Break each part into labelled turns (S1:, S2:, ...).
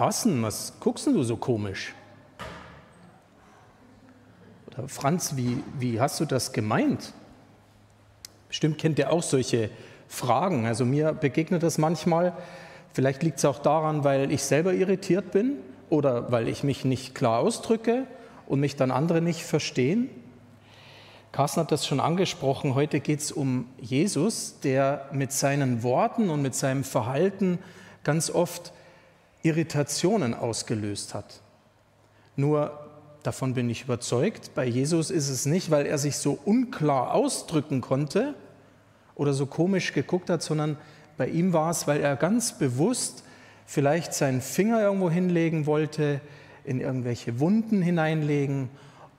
S1: Carsten, was guckst denn du so komisch? Oder Franz, wie, wie hast du das gemeint? Bestimmt kennt ihr auch solche Fragen. Also mir begegnet das manchmal. Vielleicht liegt es auch daran, weil ich selber irritiert bin oder weil ich mich nicht klar ausdrücke und mich dann andere nicht verstehen. Carsten hat das schon angesprochen. Heute geht es um Jesus, der mit seinen Worten und mit seinem Verhalten ganz oft Irritationen ausgelöst hat. Nur davon bin ich überzeugt, bei Jesus ist es nicht, weil er sich so unklar ausdrücken konnte oder so komisch geguckt hat, sondern bei ihm war es, weil er ganz bewusst vielleicht seinen Finger irgendwo hinlegen wollte, in irgendwelche Wunden hineinlegen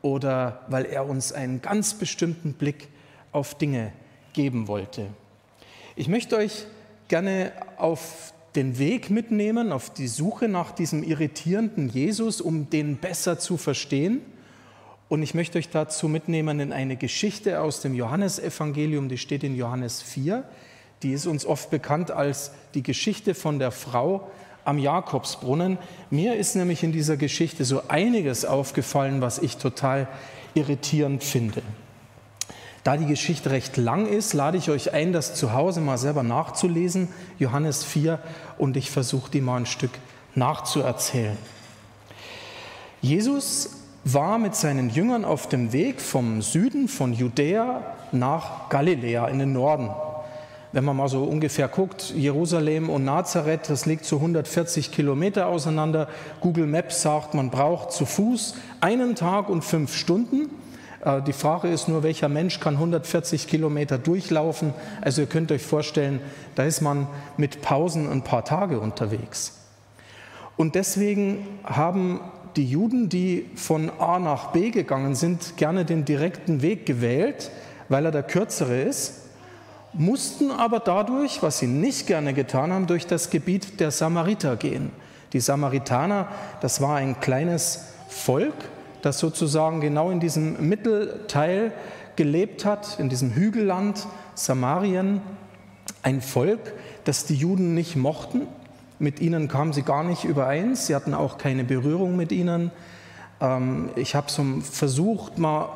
S1: oder weil er uns einen ganz bestimmten Blick auf Dinge geben wollte. Ich möchte euch gerne auf den Weg mitnehmen, auf die Suche nach diesem irritierenden Jesus, um den besser zu verstehen. Und ich möchte euch dazu mitnehmen in eine Geschichte aus dem Johannesevangelium, die steht in Johannes 4. Die ist uns oft bekannt als die Geschichte von der Frau am Jakobsbrunnen. Mir ist nämlich in dieser Geschichte so einiges aufgefallen, was ich total irritierend finde. Da die Geschichte recht lang ist, lade ich euch ein, das zu Hause mal selber nachzulesen, Johannes 4, und ich versuche die mal ein Stück nachzuerzählen. Jesus war mit seinen Jüngern auf dem Weg vom Süden von Judäa nach Galiläa in den Norden. Wenn man mal so ungefähr guckt, Jerusalem und Nazareth, das liegt so 140 Kilometer auseinander. Google Maps sagt, man braucht zu Fuß einen Tag und fünf Stunden. Äh, die Frage ist nur, welcher Mensch kann 140 Kilometer durchlaufen? Also ihr könnt euch vorstellen, da ist man mit Pausen ein paar Tage unterwegs. Und deswegen haben die Juden, die von A nach B gegangen sind, gerne den direkten Weg gewählt, weil er der kürzere ist, mussten aber dadurch, was sie nicht gerne getan haben, durch das Gebiet der Samariter gehen. Die Samaritaner, das war ein kleines Volk, das sozusagen genau in diesem Mittelteil gelebt hat, in diesem Hügelland Samarien, ein Volk, das die Juden nicht mochten. Mit ihnen kamen sie gar nicht übereins, sie hatten auch keine Berührung mit ihnen. Ähm, ich habe so versucht, mal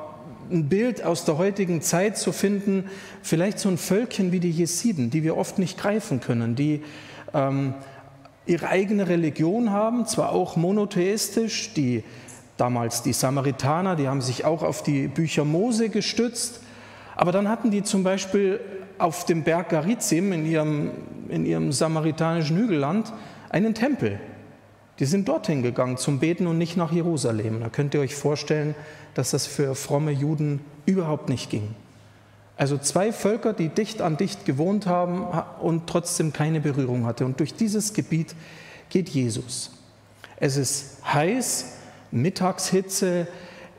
S1: ein Bild aus der heutigen Zeit zu finden, vielleicht so ein Völkchen wie die Jesiden, die wir oft nicht greifen können, die ähm, ihre eigene Religion haben, zwar auch monotheistisch, die damals die Samaritaner, die haben sich auch auf die Bücher Mose gestützt. Aber dann hatten die zum Beispiel auf dem Berg Garizim in ihrem, in ihrem samaritanischen Hügelland einen Tempel. Die sind dorthin gegangen zum Beten und nicht nach Jerusalem. Da könnt ihr euch vorstellen, dass das für fromme Juden überhaupt nicht ging. Also zwei Völker, die dicht an dicht gewohnt haben und trotzdem keine Berührung hatte. Und durch dieses Gebiet geht Jesus. Es ist heiß, Mittagshitze.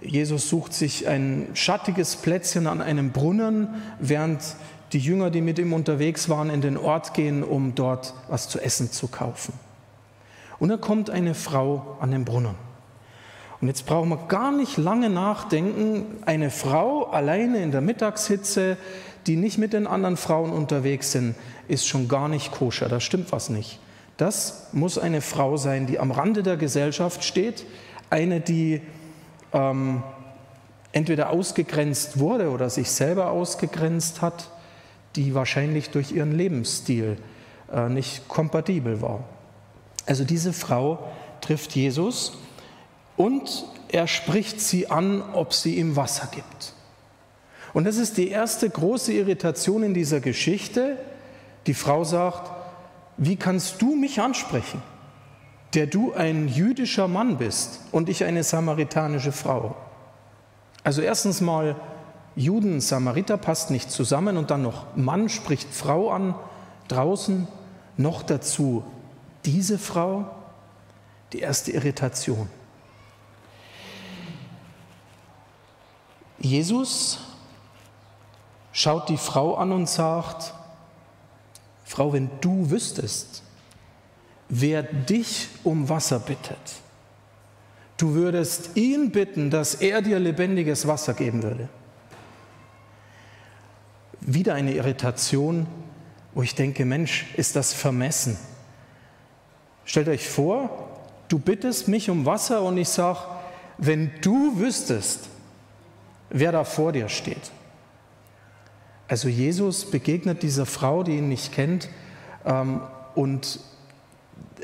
S1: Jesus sucht sich ein schattiges Plätzchen an einem Brunnen, während die Jünger, die mit ihm unterwegs waren, in den Ort gehen, um dort was zu essen zu kaufen. Und da kommt eine Frau an den Brunnen. Und jetzt brauchen wir gar nicht lange nachdenken. Eine Frau alleine in der Mittagshitze, die nicht mit den anderen Frauen unterwegs sind, ist schon gar nicht koscher. Da stimmt was nicht. Das muss eine Frau sein, die am Rande der Gesellschaft steht, eine, die ähm, entweder ausgegrenzt wurde oder sich selber ausgegrenzt hat, die wahrscheinlich durch ihren Lebensstil äh, nicht kompatibel war. Also diese Frau trifft Jesus und er spricht sie an, ob sie ihm Wasser gibt. Und das ist die erste große Irritation in dieser Geschichte. Die Frau sagt, wie kannst du mich ansprechen? Der du ein jüdischer Mann bist und ich eine samaritanische Frau. Also erstens mal, Juden, Samariter passt nicht zusammen und dann noch Mann spricht Frau an, draußen, noch dazu diese Frau, die erste Irritation. Jesus schaut die Frau an und sagt, Frau, wenn du wüsstest, wer dich um Wasser bittet, du würdest ihn bitten, dass er dir lebendiges Wasser geben würde. Wieder eine Irritation, wo ich denke, Mensch, ist das vermessen. Stellt euch vor, Du bittest mich um Wasser und ich sage, wenn du wüsstest, wer da vor dir steht. Also Jesus begegnet dieser Frau, die ihn nicht kennt, ähm, und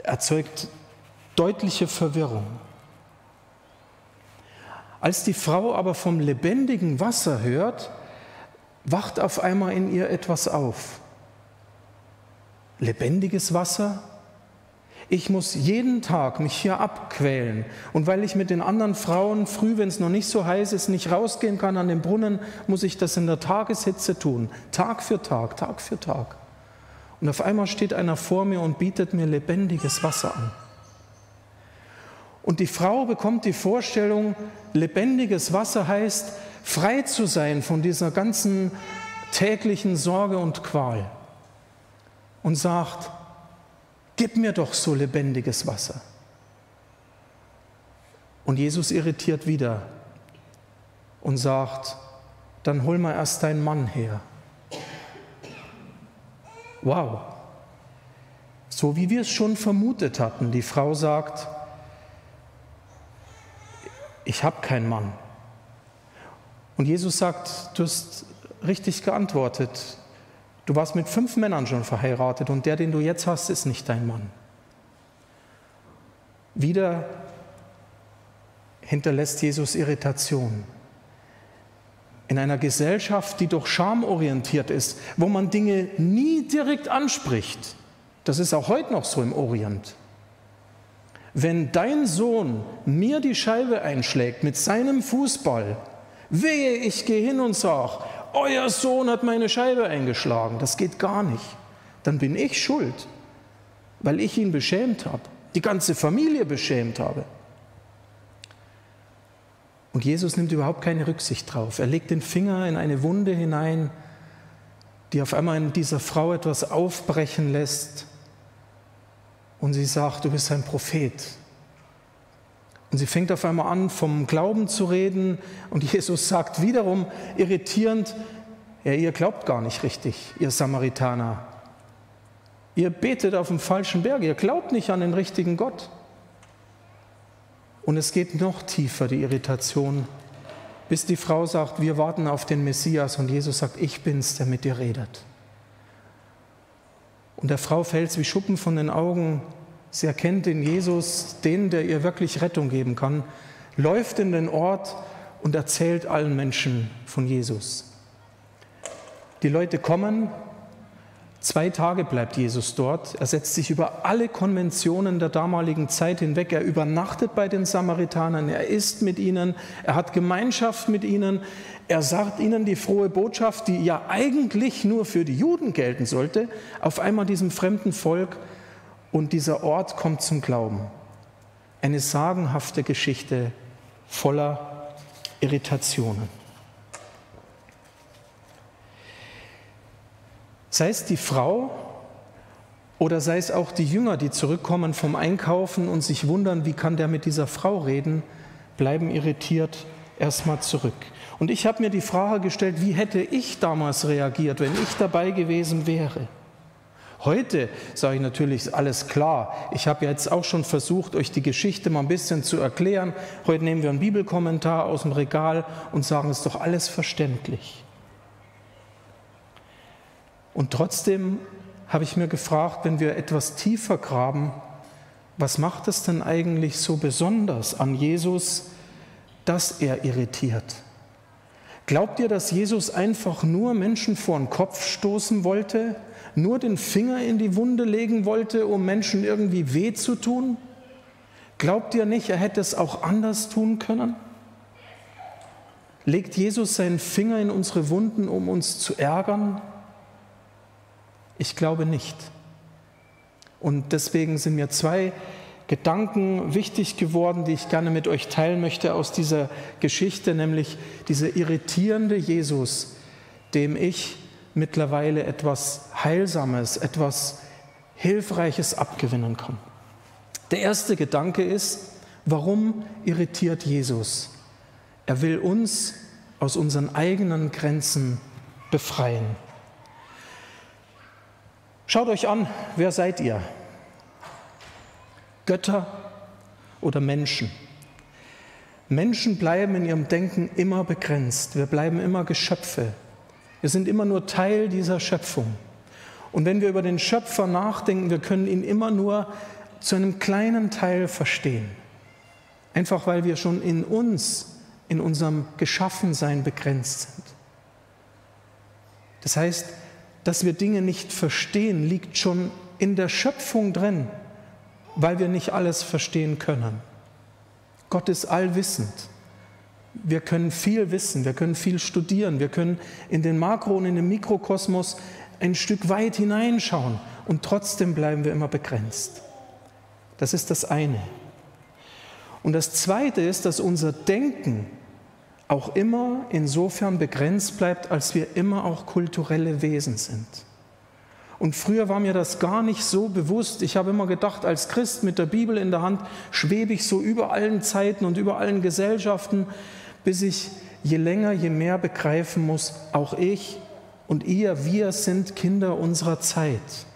S1: erzeugt deutliche Verwirrung. Als die Frau aber vom lebendigen Wasser hört, wacht auf einmal in ihr etwas auf. Lebendiges Wasser? Ich muss jeden Tag mich hier abquälen. Und weil ich mit den anderen Frauen früh, wenn es noch nicht so heiß ist, nicht rausgehen kann an den Brunnen, muss ich das in der Tageshitze tun. Tag für Tag, Tag für Tag. Und auf einmal steht einer vor mir und bietet mir lebendiges Wasser an. Und die Frau bekommt die Vorstellung, lebendiges Wasser heißt, frei zu sein von dieser ganzen täglichen Sorge und Qual. Und sagt, gib mir doch so lebendiges Wasser. Und Jesus irritiert wieder und sagt, dann hol mal erst deinen Mann her. Wow. So wie wir es schon vermutet hatten. Die Frau sagt, ich habe keinen Mann. Und Jesus sagt, du hast richtig geantwortet. Du warst mit fünf Männern schon verheiratet und der, den du jetzt hast, ist nicht dein Mann. Wieder hinterlässt Jesus Irritation. In einer Gesellschaft, die doch schamorientiert ist, wo man Dinge nie direkt anspricht, das ist auch heute noch so im Orient. Wenn dein Sohn mir die Scheibe einschlägt mit seinem Fußball, wehe, ich gehe hin und sage, euer Sohn hat meine Scheibe eingeschlagen. Das geht gar nicht. Dann bin ich schuld, weil ich ihn beschämt habe, die ganze Familie beschämt habe. Und Jesus nimmt überhaupt keine Rücksicht drauf. Er legt den Finger in eine Wunde hinein, die auf einmal in dieser Frau etwas aufbrechen lässt. Und sie sagt, du bist ein Prophet. Und sie fängt auf einmal an, vom Glauben zu reden. Und Jesus sagt wiederum irritierend, ja, ihr glaubt gar nicht richtig, ihr Samaritaner. Ihr betet auf dem falschen Berg, ihr glaubt nicht an den richtigen Gott. Und es geht noch tiefer, die Irritation, bis die Frau sagt, wir warten auf den Messias. Und Jesus sagt, ich bin's, der mit dir redet. Und der Frau fällt es wie Schuppen von den Augen, Sie erkennt in Jesus den, der ihr wirklich Rettung geben kann, läuft in den Ort und erzählt allen Menschen von Jesus. Die Leute kommen, zwei Tage bleibt Jesus dort, er setzt sich über alle Konventionen der damaligen Zeit hinweg, er übernachtet bei den Samaritanern, er isst mit ihnen, er hat Gemeinschaft mit ihnen, er sagt ihnen die frohe Botschaft, die ja eigentlich nur für die Juden gelten sollte, auf einmal diesem fremden Volk, und dieser Ort kommt zum Glauben. Eine sagenhafte Geschichte voller Irritationen. Sei es die Frau oder sei es auch die Jünger, die zurückkommen vom Einkaufen und sich wundern, wie kann der mit dieser Frau reden, bleiben irritiert erstmal zurück. Und ich habe mir die Frage gestellt, wie hätte ich damals reagiert, wenn ich dabei gewesen wäre? Heute sage ich natürlich alles klar. Ich habe jetzt auch schon versucht, euch die Geschichte mal ein bisschen zu erklären. Heute nehmen wir einen Bibelkommentar aus dem Regal und sagen, es ist doch alles verständlich. Und trotzdem habe ich mir gefragt, wenn wir etwas tiefer graben, was macht es denn eigentlich so besonders an Jesus, dass er irritiert? Glaubt ihr, dass Jesus einfach nur Menschen vor den Kopf stoßen wollte nur den Finger in die Wunde legen wollte, um Menschen irgendwie weh zu tun? Glaubt ihr nicht, er hätte es auch anders tun können? Legt Jesus seinen Finger in unsere Wunden, um uns zu ärgern? Ich glaube nicht. Und deswegen sind mir zwei Gedanken wichtig geworden, die ich gerne mit euch teilen möchte aus dieser Geschichte, nämlich dieser irritierende Jesus, dem ich mittlerweile etwas Heilsames, etwas Hilfreiches abgewinnen kann. Der erste Gedanke ist, warum irritiert Jesus? Er will uns aus unseren eigenen Grenzen befreien. Schaut euch an, wer seid ihr? Götter, oder Menschen. Menschen bleiben in ihrem Denken immer begrenzt. Wir bleiben immer Geschöpfe. Wir sind immer nur Teil dieser Schöpfung. Und wenn wir über den Schöpfer nachdenken, wir können ihn immer nur zu einem kleinen Teil verstehen. Einfach weil wir schon in uns, in unserem Geschaffensein begrenzt sind. Das heißt, dass wir Dinge nicht verstehen, liegt schon in der Schöpfung drin, weil wir nicht alles verstehen können. Gott ist allwissend. Wir können viel wissen, wir können viel studieren, wir können in den Makro- und in den Mikrokosmos ein Stück weit hineinschauen und trotzdem bleiben wir immer begrenzt. Das ist das eine. Und das zweite ist, dass unser Denken auch immer insofern begrenzt bleibt, als wir immer auch kulturelle Wesen sind. Und früher war mir das gar nicht so bewusst. Ich habe immer gedacht, als Christ mit der Bibel in der Hand schwebe ich so über allen Zeiten und über allen Gesellschaften, bis ich je länger, je mehr begreifen muss, auch ich und ihr, wir sind Kinder unserer Zeit.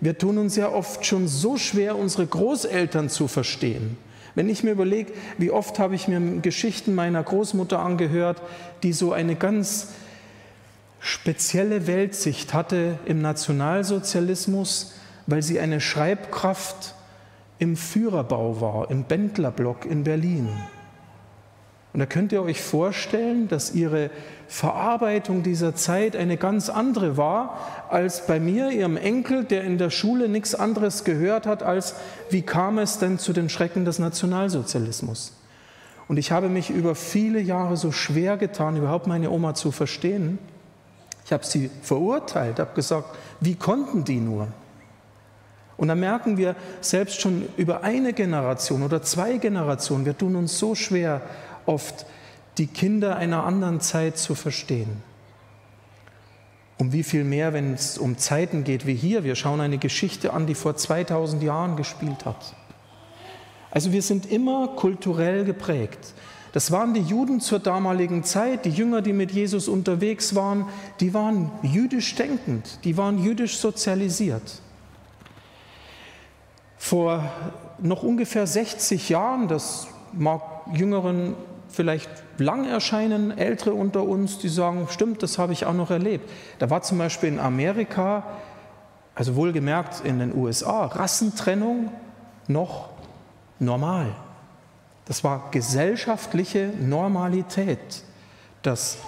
S1: Wir tun uns ja oft schon so schwer, unsere Großeltern zu verstehen. Wenn ich mir überlege, wie oft habe ich mir Geschichten meiner Großmutter angehört, die so eine ganz spezielle Weltsicht hatte im Nationalsozialismus, weil sie eine Schreibkraft im Führerbau war, im Bändlerblock in Berlin. Und da könnt ihr euch vorstellen, dass ihre Verarbeitung dieser Zeit eine ganz andere war als bei mir, ihrem Enkel, der in der Schule nichts anderes gehört hat, als wie kam es denn zu den Schrecken des Nationalsozialismus. Und ich habe mich über viele Jahre so schwer getan, überhaupt meine Oma zu verstehen. Ich habe sie verurteilt, habe gesagt, wie konnten die nur? Und da merken wir selbst schon über eine Generation oder zwei Generationen, wir tun uns so schwer, oft die Kinder einer anderen Zeit zu verstehen. Um wie viel mehr, wenn es um Zeiten geht wie hier. Wir schauen eine Geschichte an, die vor 2000 Jahren gespielt hat. Also wir sind immer kulturell geprägt. Das waren die Juden zur damaligen Zeit, die Jünger, die mit Jesus unterwegs waren, die waren jüdisch denkend, die waren jüdisch sozialisiert. Vor noch ungefähr 60 Jahren, das mag Jüngeren vielleicht lang erscheinen, Ältere unter uns, die sagen, stimmt, das habe ich auch noch erlebt. Da war zum Beispiel in Amerika, also wohlgemerkt in den USA, Rassentrennung noch normal. Das war gesellschaftliche Normalität, dass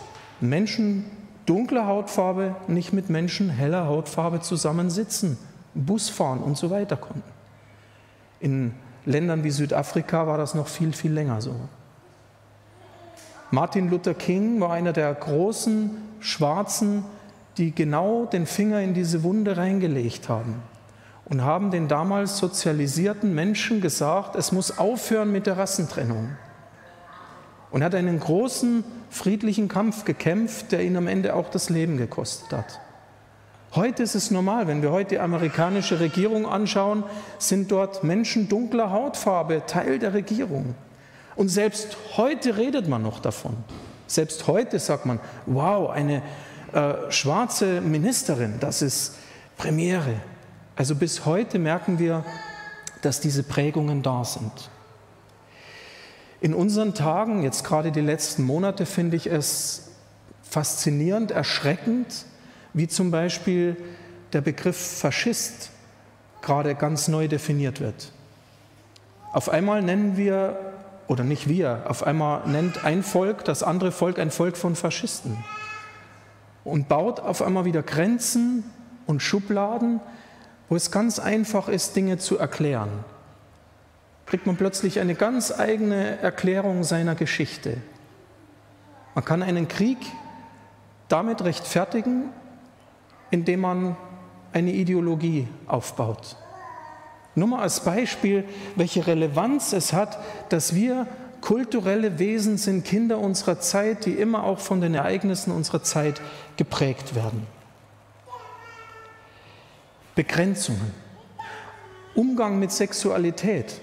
S1: Menschen dunkler Hautfarbe nicht mit Menschen heller Hautfarbe zusammensitzen, Bus fahren und so weiter konnten. In Ländern wie Südafrika war das noch viel, viel länger so. Martin Luther King war einer der großen Schwarzen, die genau den Finger in diese Wunde reingelegt haben und haben den damals sozialisierten Menschen gesagt, es muss aufhören mit der Rassentrennung. Und hat einen großen friedlichen Kampf gekämpft, der ihn am Ende auch das Leben gekostet hat. Heute ist es normal, wenn wir heute die amerikanische Regierung anschauen, sind dort Menschen dunkler Hautfarbe Teil der Regierung. Und selbst heute redet man noch davon. Selbst heute sagt man, wow, eine äh, schwarze Ministerin, das ist Premiere. Also bis heute merken wir, dass diese Prägungen da sind. In unseren Tagen, jetzt gerade die letzten Monate, finde ich es faszinierend, erschreckend, wie zum Beispiel der Begriff Faschist gerade ganz neu definiert wird. Auf einmal nennen wir oder nicht wir, auf einmal nennt ein Volk das andere Volk ein Volk von Faschisten und baut auf einmal wieder Grenzen und Schubladen, wo es ganz einfach ist, Dinge zu erklären. Kriegt man plötzlich eine ganz eigene Erklärung seiner Geschichte. Man kann einen Krieg damit rechtfertigen, indem man eine Ideologie aufbaut. Nur mal als Beispiel, welche Relevanz es hat, dass wir kulturelle Wesen sind, Kinder unserer Zeit, die immer auch von den Ereignissen unserer Zeit geprägt werden. Begrenzungen. Umgang mit Sexualität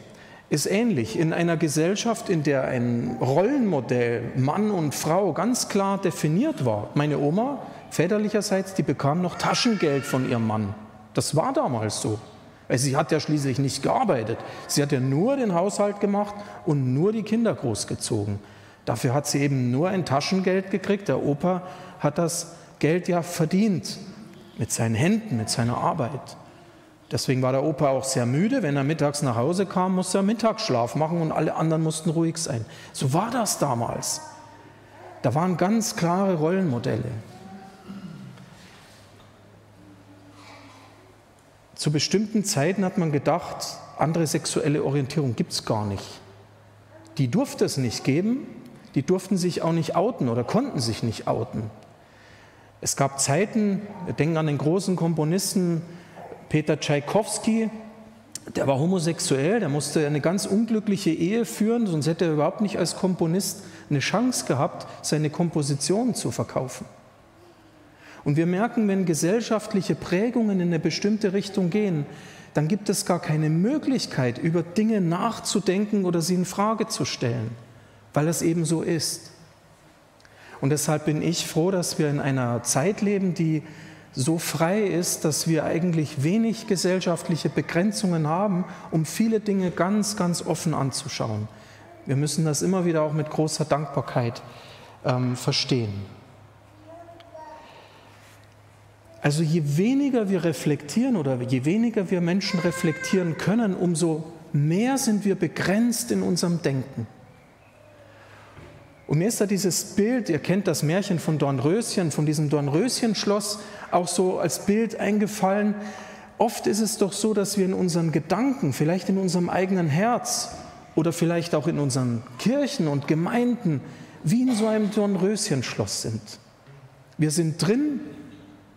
S1: ist ähnlich. In einer Gesellschaft, in der ein Rollenmodell Mann und Frau ganz klar definiert war. Meine Oma, väterlicherseits, die bekam noch Taschengeld von ihrem Mann. Das war damals so. Weil sie hat ja schließlich nicht gearbeitet. Sie hat ja nur den Haushalt gemacht und nur die Kinder großgezogen. Dafür hat sie eben nur ein Taschengeld gekriegt. Der Opa hat das Geld ja verdient mit seinen Händen, mit seiner Arbeit. Deswegen war der Opa auch sehr müde. Wenn er mittags nach Hause kam, musste er Mittagsschlaf machen und alle anderen mussten ruhig sein. So war das damals. Da waren ganz klare Rollenmodelle. Zu bestimmten Zeiten hat man gedacht, andere sexuelle Orientierung gibt es gar nicht. Die durfte es nicht geben, die durften sich auch nicht outen oder konnten sich nicht outen. Es gab Zeiten, wir denken an den großen Komponisten Peter Tschaikowski, der war homosexuell, der musste eine ganz unglückliche Ehe führen, sonst hätte er überhaupt nicht als Komponist eine Chance gehabt, seine Kompositionen zu verkaufen. Und wir merken, wenn gesellschaftliche Prägungen in eine bestimmte Richtung gehen, dann gibt es gar keine Möglichkeit, über Dinge nachzudenken oder sie in Frage zu stellen, weil es eben so ist. Und deshalb bin ich froh, dass wir in einer Zeit leben, die so frei ist, dass wir eigentlich wenig gesellschaftliche Begrenzungen haben, um viele Dinge ganz, ganz offen anzuschauen. Wir müssen das immer wieder auch mit großer Dankbarkeit ähm, verstehen. Also je weniger wir reflektieren oder je weniger wir Menschen reflektieren können, umso mehr sind wir begrenzt in unserem Denken. Und mir ist da dieses Bild, ihr kennt das Märchen von Dornröschen, von diesem Dornröschenschloss, auch so als Bild eingefallen. Oft ist es doch so, dass wir in unseren Gedanken, vielleicht in unserem eigenen Herz oder vielleicht auch in unseren Kirchen und Gemeinden wie in so einem Dornröschenschloss sind. Wir sind drin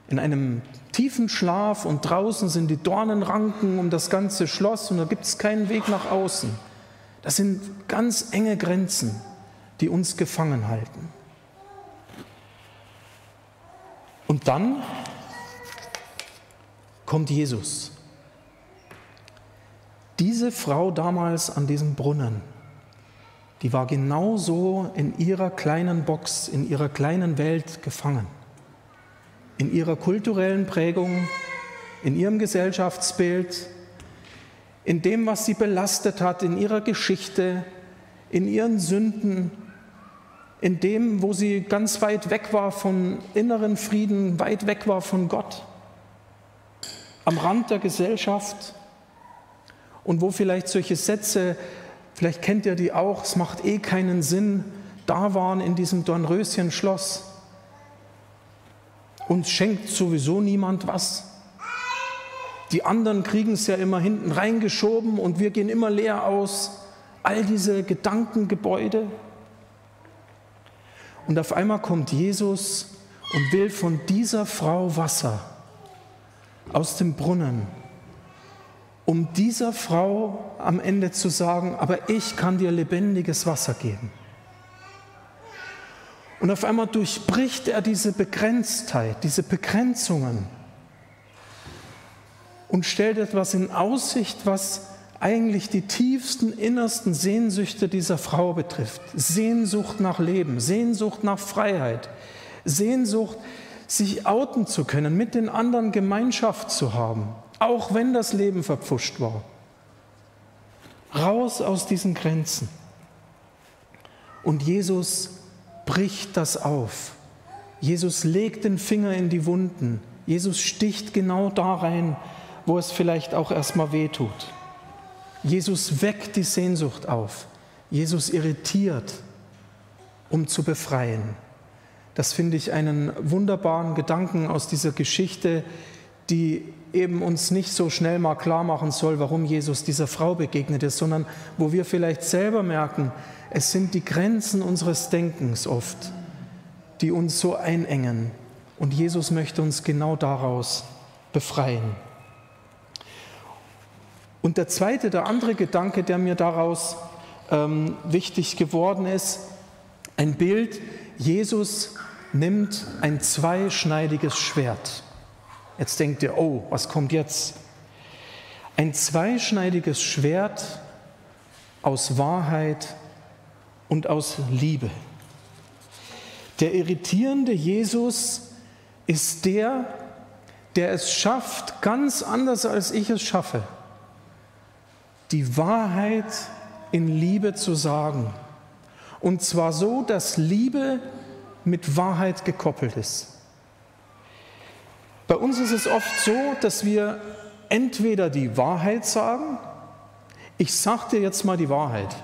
S1: in einem tiefen Schlaf und draußen sind die Dornenranken um das ganze Schloss und da gibt es keinen Weg nach außen. Das sind ganz enge Grenzen, die uns gefangen halten. Und dann kommt Jesus. Diese Frau damals an diesem Brunnen, die war genauso in ihrer kleinen Box, in ihrer kleinen Welt gefangen in ihrer kulturellen Prägung, in ihrem Gesellschaftsbild, in dem, was sie belastet hat, in ihrer Geschichte, in ihren Sünden, in dem, wo sie ganz weit weg war von inneren Frieden, weit weg war von Gott, am Rand der Gesellschaft und wo vielleicht solche Sätze, vielleicht kennt ihr die auch, es macht eh keinen Sinn, da waren in diesem Dornröschen-Schloss. Uns schenkt sowieso niemand was. Die anderen kriegen es ja immer hinten reingeschoben und wir gehen immer leer aus. All diese Gedankengebäude. Und auf einmal kommt Jesus und will von dieser Frau Wasser aus dem Brunnen, um dieser Frau am Ende zu sagen, aber ich kann dir lebendiges Wasser geben. Und auf einmal durchbricht er diese Begrenztheit, diese Begrenzungen und stellt etwas in Aussicht, was eigentlich die tiefsten, innersten Sehnsüchte dieser Frau betrifft. Sehnsucht nach Leben, Sehnsucht nach Freiheit, Sehnsucht, sich outen zu können, mit den anderen Gemeinschaft zu haben, auch wenn das Leben verpfuscht war. Raus aus diesen Grenzen. Und Jesus bricht das auf. Jesus legt den Finger in die Wunden. Jesus sticht genau da rein, wo es vielleicht auch erstmal weh tut. Jesus weckt die Sehnsucht auf. Jesus irritiert, um zu befreien. Das finde ich einen wunderbaren Gedanken aus dieser Geschichte, die eben uns nicht so schnell mal klar machen soll, warum Jesus dieser Frau begegnet ist, sondern wo wir vielleicht selber merken, es sind die Grenzen unseres Denkens oft, die uns so einengen. Und Jesus möchte uns genau daraus befreien. Und der zweite, der andere Gedanke, der mir daraus ähm, wichtig geworden ist, ein Bild, Jesus nimmt ein zweischneidiges Schwert. Jetzt denkt ihr, oh, was kommt jetzt? Ein zweischneidiges Schwert aus Wahrheit und aus Liebe. Der irritierende Jesus ist der, der es schafft, ganz anders als ich es schaffe, die Wahrheit in Liebe zu sagen. Und zwar so, dass Liebe mit Wahrheit gekoppelt ist. Bei uns ist es oft so, dass wir entweder die Wahrheit sagen, ich sage dir jetzt mal die Wahrheit.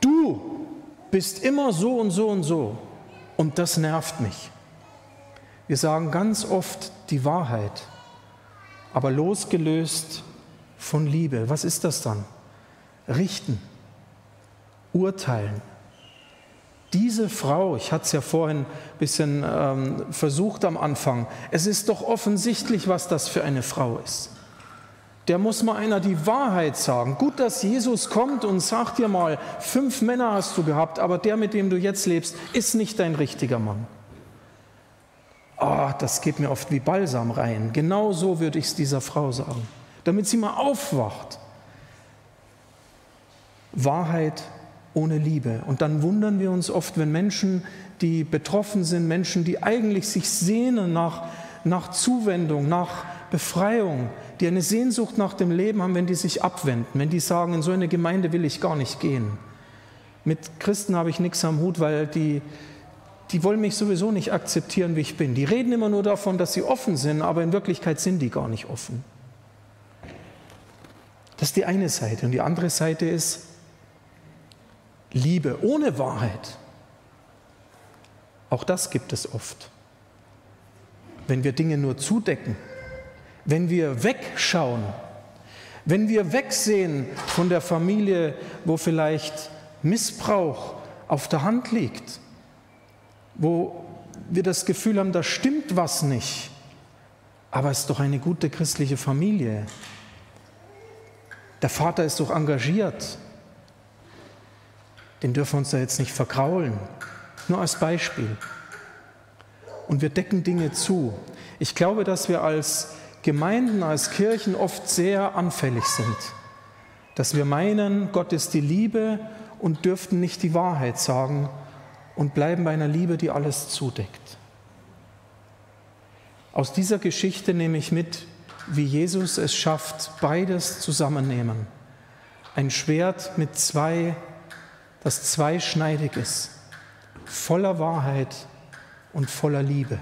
S1: Du bist immer so und so und so und das nervt mich. Wir sagen ganz oft die Wahrheit, aber losgelöst von Liebe. Was ist das dann? Richten, urteilen. Diese Frau, ich hatte es ja vorhin ein bisschen ähm, versucht am Anfang, es ist doch offensichtlich, was das für eine Frau ist. Der muss mal einer die Wahrheit sagen. Gut, dass Jesus kommt und sagt dir mal, fünf Männer hast du gehabt, aber der, mit dem du jetzt lebst, ist nicht dein richtiger Mann. Oh, das geht mir oft wie Balsam rein. Genau so würde ich es dieser Frau sagen, damit sie mal aufwacht. Wahrheit ohne Liebe. Und dann wundern wir uns oft, wenn Menschen, die betroffen sind, Menschen, die eigentlich sich sehnen nach, nach Zuwendung, nach Befreiung, die eine Sehnsucht nach dem Leben haben, wenn die sich abwenden, wenn die sagen, in so eine Gemeinde will ich gar nicht gehen. Mit Christen habe ich nichts am Hut, weil die, die wollen mich sowieso nicht akzeptieren, wie ich bin. Die reden immer nur davon, dass sie offen sind, aber in Wirklichkeit sind die gar nicht offen. Das ist die eine Seite. Und die andere Seite ist Liebe ohne Wahrheit. Auch das gibt es oft. Wenn wir Dinge nur zudecken, wenn wir wegschauen, wenn wir wegsehen von der Familie, wo vielleicht Missbrauch auf der Hand liegt, wo wir das Gefühl haben, da stimmt was nicht. Aber es ist doch eine gute christliche Familie. Der Vater ist doch engagiert. Den dürfen wir uns da jetzt nicht verkraulen. Nur als Beispiel. Und wir decken Dinge zu. Ich glaube, dass wir als Gemeinden, als Kirchen oft sehr anfällig sind. Dass wir meinen, Gott ist die Liebe und dürften nicht die Wahrheit sagen, und bleiben bei einer Liebe, die alles zudeckt. Aus dieser Geschichte nehme ich mit, wie Jesus es schafft, beides zusammennehmen. Ein Schwert mit zwei, das zweischneidig ist, voller Wahrheit und voller Liebe.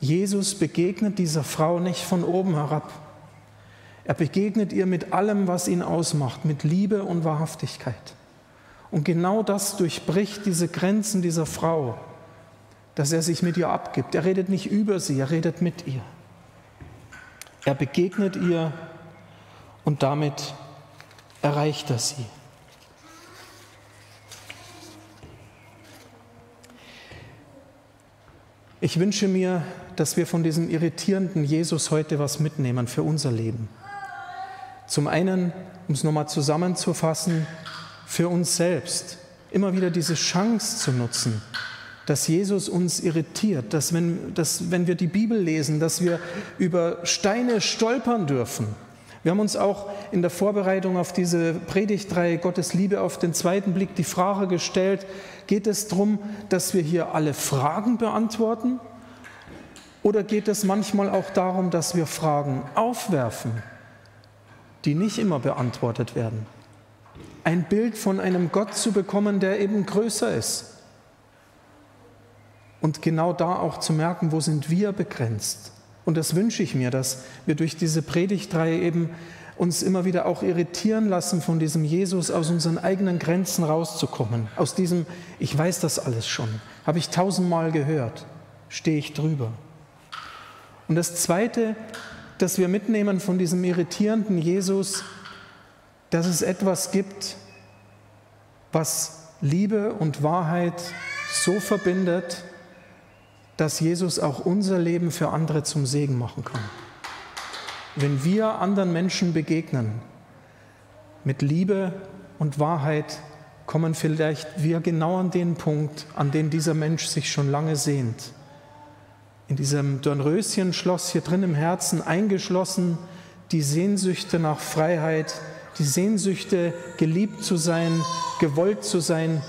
S1: Jesus begegnet dieser Frau nicht von oben herab. Er begegnet ihr mit allem, was ihn ausmacht, mit Liebe und Wahrhaftigkeit. Und genau das durchbricht diese Grenzen dieser Frau, dass er sich mit ihr abgibt. Er redet nicht über sie, er redet mit ihr. Er begegnet ihr und damit erreicht er sie. Ich wünsche mir, dass wir von diesem irritierenden Jesus heute was mitnehmen für unser Leben. Zum einen, um es nochmal zusammenzufassen, für uns selbst immer wieder diese Chance zu nutzen, dass Jesus uns irritiert, dass wenn, dass wenn wir die Bibel lesen, dass wir über Steine stolpern dürfen. Wir haben uns auch in der Vorbereitung auf diese Predigtreihe Gottes Liebe auf den zweiten Blick die Frage gestellt, geht es darum, dass wir hier alle Fragen beantworten? Oder geht es manchmal auch darum, dass wir Fragen aufwerfen, die nicht immer beantwortet werden? ein Bild von einem Gott zu bekommen, der eben größer ist. Und genau da auch zu merken, wo sind wir begrenzt. Und das wünsche ich mir, dass wir durch diese Predigtreihe eben uns immer wieder auch irritieren lassen von diesem Jesus, aus unseren eigenen Grenzen rauszukommen. Aus diesem, ich weiß das alles schon, habe ich tausendmal gehört, stehe ich drüber. Und das Zweite, das wir mitnehmen von diesem irritierenden Jesus, dass es etwas gibt, was Liebe und Wahrheit so verbindet, dass Jesus auch unser Leben für andere zum Segen machen kann. Wenn wir anderen Menschen begegnen mit Liebe und Wahrheit, kommen vielleicht wir genau an den Punkt, an den dieser Mensch sich schon lange sehnt. In diesem Dornröschenschloss hier drin im Herzen eingeschlossen, die Sehnsüchte nach Freiheit, die Sehnsüchte, geliebt zu sein, gewollt zu sein.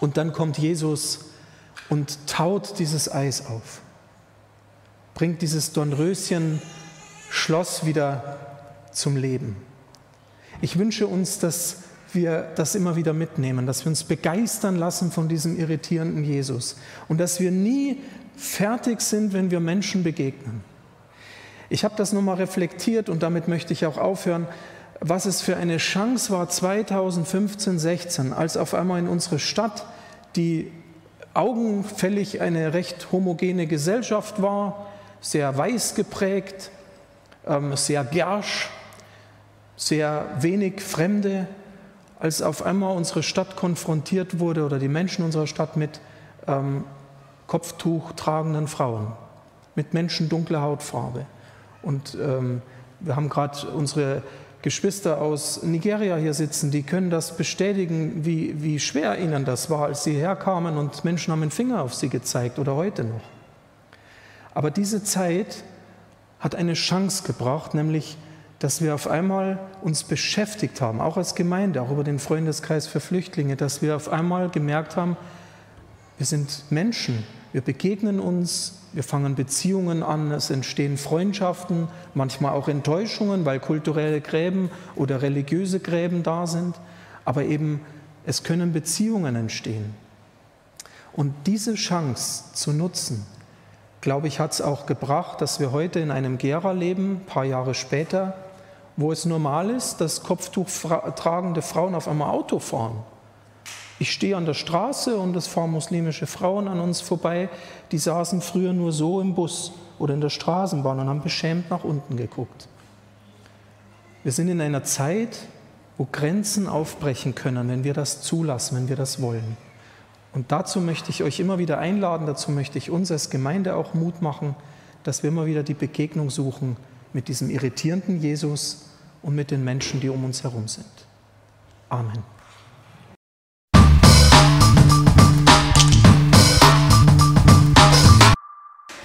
S1: Und dann kommt Jesus und taut dieses Eis auf, bringt dieses Dornröschen Schloss wieder zum Leben. Ich wünsche uns, dass wir das immer wieder mitnehmen, dass wir uns begeistern lassen von diesem irritierenden Jesus und dass wir nie fertig sind, wenn wir Menschen begegnen. Ich habe das nochmal reflektiert und damit möchte ich auch aufhören, was es für eine Chance war 2015, 16, als auf einmal in unsere Stadt, die augenfällig eine recht homogene Gesellschaft war, sehr weiß geprägt, ähm, sehr gersch, sehr wenig Fremde, als auf einmal unsere Stadt konfrontiert wurde oder die Menschen unserer Stadt mit ähm, Kopftuch tragenden Frauen, mit Menschen dunkler Hautfarbe. Und ähm, wir haben gerade unsere Geschwister aus Nigeria hier sitzen, die können das bestätigen, wie, wie schwer ihnen das war, als sie herkamen und Menschen haben den Finger auf sie gezeigt oder heute noch. Aber diese Zeit hat eine Chance gebracht, nämlich dass wir auf einmal uns beschäftigt haben, auch als Gemeinde, auch über den Freundeskreis für Flüchtlinge, dass wir auf einmal gemerkt haben, wir sind Menschen, wir begegnen uns, wir fangen Beziehungen an, es entstehen Freundschaften, manchmal auch Enttäuschungen, weil kulturelle Gräben oder religiöse Gräben da sind, aber eben es können Beziehungen entstehen. Und diese Chance zu nutzen, glaube ich, hat es auch gebracht, dass wir heute in einem Gera leben, ein paar Jahre später, wo es normal ist, dass Kopftuch tragende Frauen auf einmal Auto fahren. Ich stehe an der Straße und es fahren muslimische Frauen an uns vorbei, die saßen früher nur so im Bus oder in der Straßenbahn und haben beschämt nach unten geguckt. Wir sind in einer Zeit, wo Grenzen aufbrechen können, wenn wir das zulassen, wenn wir das wollen. Und dazu möchte ich euch immer wieder einladen, dazu möchte ich uns als Gemeinde auch Mut machen, dass wir immer wieder die Begegnung suchen mit diesem irritierenden Jesus und mit den Menschen, die um uns herum sind. Amen.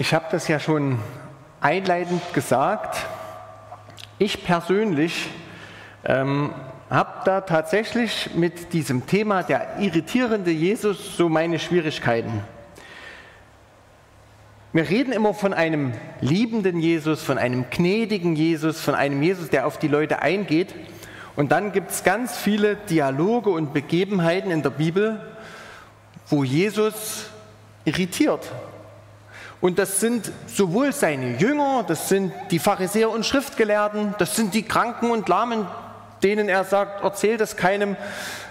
S2: Ich habe das ja schon einleitend gesagt. Ich persönlich ähm, habe da tatsächlich mit diesem Thema der irritierende Jesus so meine Schwierigkeiten. Wir reden immer von einem liebenden Jesus, von einem gnädigen Jesus, von einem Jesus, der auf die Leute eingeht. Und dann gibt es ganz viele Dialoge und Begebenheiten in der Bibel, wo Jesus irritiert. Und das sind sowohl seine Jünger, das sind die Pharisäer und Schriftgelehrten, das sind die Kranken und Lahmen, denen er sagt, erzähl das keinem,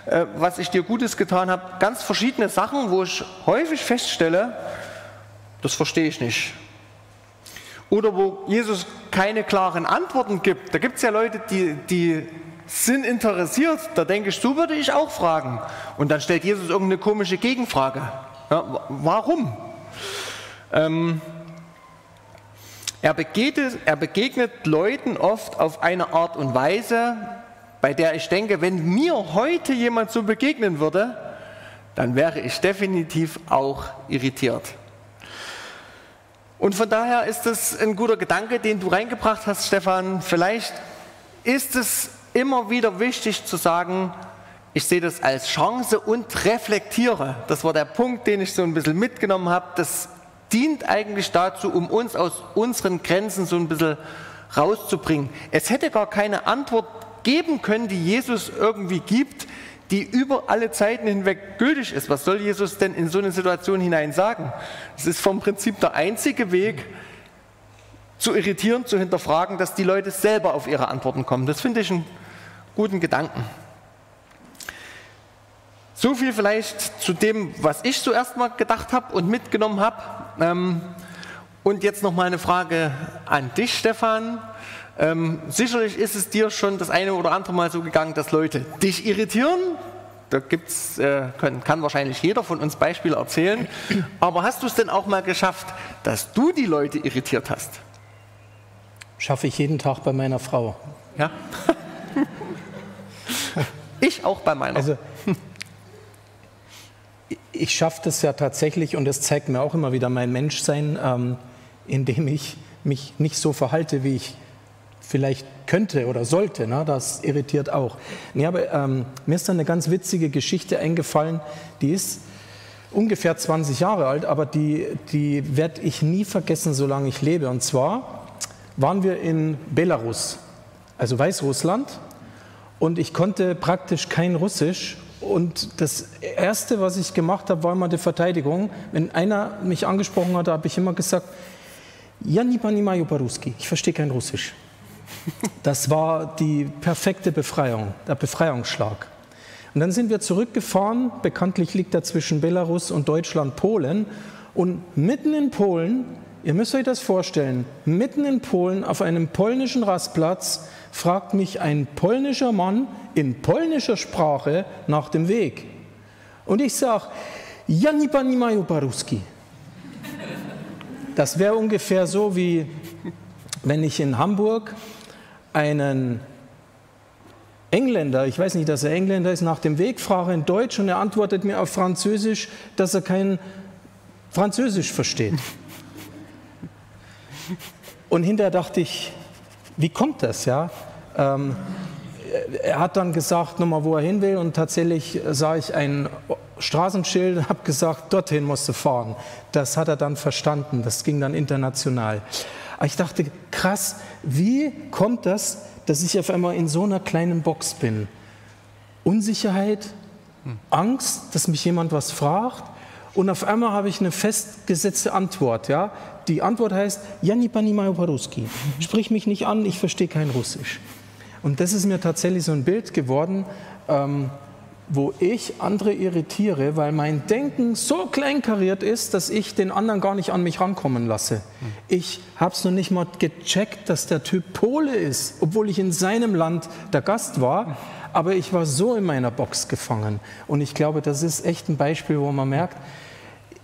S2: äh, was ich dir Gutes getan habe. Ganz verschiedene Sachen, wo ich häufig feststelle, das verstehe ich nicht. Oder wo Jesus keine klaren Antworten gibt. Da gibt es ja Leute, die, die sind interessiert. Da denke ich, so würde ich auch fragen. Und dann stellt Jesus irgendeine komische Gegenfrage. Ja, warum? Ähm, er, begegnet, er begegnet Leuten oft auf eine Art und Weise, bei der ich denke, wenn mir heute jemand so begegnen würde, dann wäre ich definitiv auch irritiert. Und von daher ist es ein guter Gedanke, den du reingebracht hast, Stefan. Vielleicht ist es immer wieder wichtig zu sagen, ich sehe das als Chance und reflektiere. Das war der Punkt, den ich so ein bisschen mitgenommen habe. Das dient eigentlich dazu, um uns aus unseren Grenzen so ein bisschen rauszubringen. Es hätte gar keine Antwort geben können, die Jesus irgendwie gibt, die über alle Zeiten hinweg gültig ist. Was soll Jesus denn in so eine Situation hinein sagen? Es ist vom Prinzip der einzige Weg, zu irritieren, zu hinterfragen, dass die Leute selber auf ihre Antworten kommen. Das finde ich einen guten Gedanken. So viel vielleicht zu dem, was ich zuerst mal gedacht habe und mitgenommen habe. Ähm, und jetzt noch mal eine Frage an dich, Stefan. Ähm, sicherlich ist es dir schon das eine oder andere Mal so gegangen, dass Leute dich irritieren. Da gibt's, äh, kann, kann wahrscheinlich jeder von uns Beispiele erzählen. Aber hast du es denn auch mal geschafft, dass du die Leute irritiert hast?
S1: Schaffe ich jeden Tag bei meiner Frau.
S2: Ja. ich auch bei meiner.
S1: Also, ich schaffe das ja tatsächlich und das zeigt mir auch immer wieder mein Menschsein, ähm, indem ich mich nicht so verhalte, wie ich vielleicht könnte oder sollte. Ne? Das irritiert auch. Nee, aber ähm, mir ist da eine ganz witzige Geschichte eingefallen, die ist ungefähr 20 Jahre alt, aber die, die werde ich nie vergessen, solange ich lebe. Und zwar waren wir in Belarus, also Weißrussland. Und ich konnte praktisch kein Russisch. Und das Erste, was ich gemacht habe, war immer die Verteidigung. Wenn einer mich angesprochen hat, habe ich immer gesagt, ja, nipanimaju paruski. Ich verstehe kein Russisch. Das war die perfekte Befreiung, der Befreiungsschlag. Und dann sind wir zurückgefahren. Bekanntlich liegt da zwischen Belarus und Deutschland Polen. Und mitten in Polen, ihr müsst euch das vorstellen, mitten in Polen auf einem polnischen Rastplatz fragt mich ein polnischer Mann in polnischer Sprache nach dem Weg. Und ich sage, ja nie pani paruski. Das wäre ungefähr so wie wenn ich in Hamburg einen Engländer, ich weiß nicht, dass er Engländer ist, nach dem Weg frage in Deutsch und er antwortet mir auf Französisch, dass er kein Französisch versteht. Und hinterher dachte ich, wie kommt das? Ja? Ähm, er hat dann gesagt, nochmal, wo er hin will, und tatsächlich sah ich ein Straßenschild und habe gesagt, dorthin musst du fahren. Das hat er dann verstanden, das ging dann international. Aber ich dachte, krass, wie kommt das, dass ich auf einmal in so einer kleinen Box bin? Unsicherheit, Angst, dass mich jemand was fragt, und auf einmal habe ich eine festgesetzte Antwort. Ja? Die Antwort heißt, Jani Pani Paruski. Sprich mich nicht an, ich verstehe kein Russisch. Und das ist mir tatsächlich so ein Bild geworden, ähm, wo ich andere irritiere, weil mein Denken so kleinkariert ist, dass ich den anderen gar nicht an mich rankommen lasse. Ich habe es noch nicht mal gecheckt, dass der Typ Pole ist, obwohl ich in seinem Land der Gast war. Aber ich war so in meiner Box gefangen. Und ich glaube, das ist echt ein Beispiel, wo man merkt,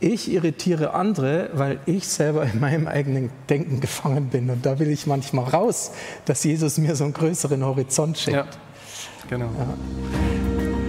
S1: ich irritiere andere, weil ich selber in meinem eigenen Denken gefangen bin. Und da will ich manchmal raus, dass Jesus mir so einen größeren Horizont schenkt. Ja, genau. Ja.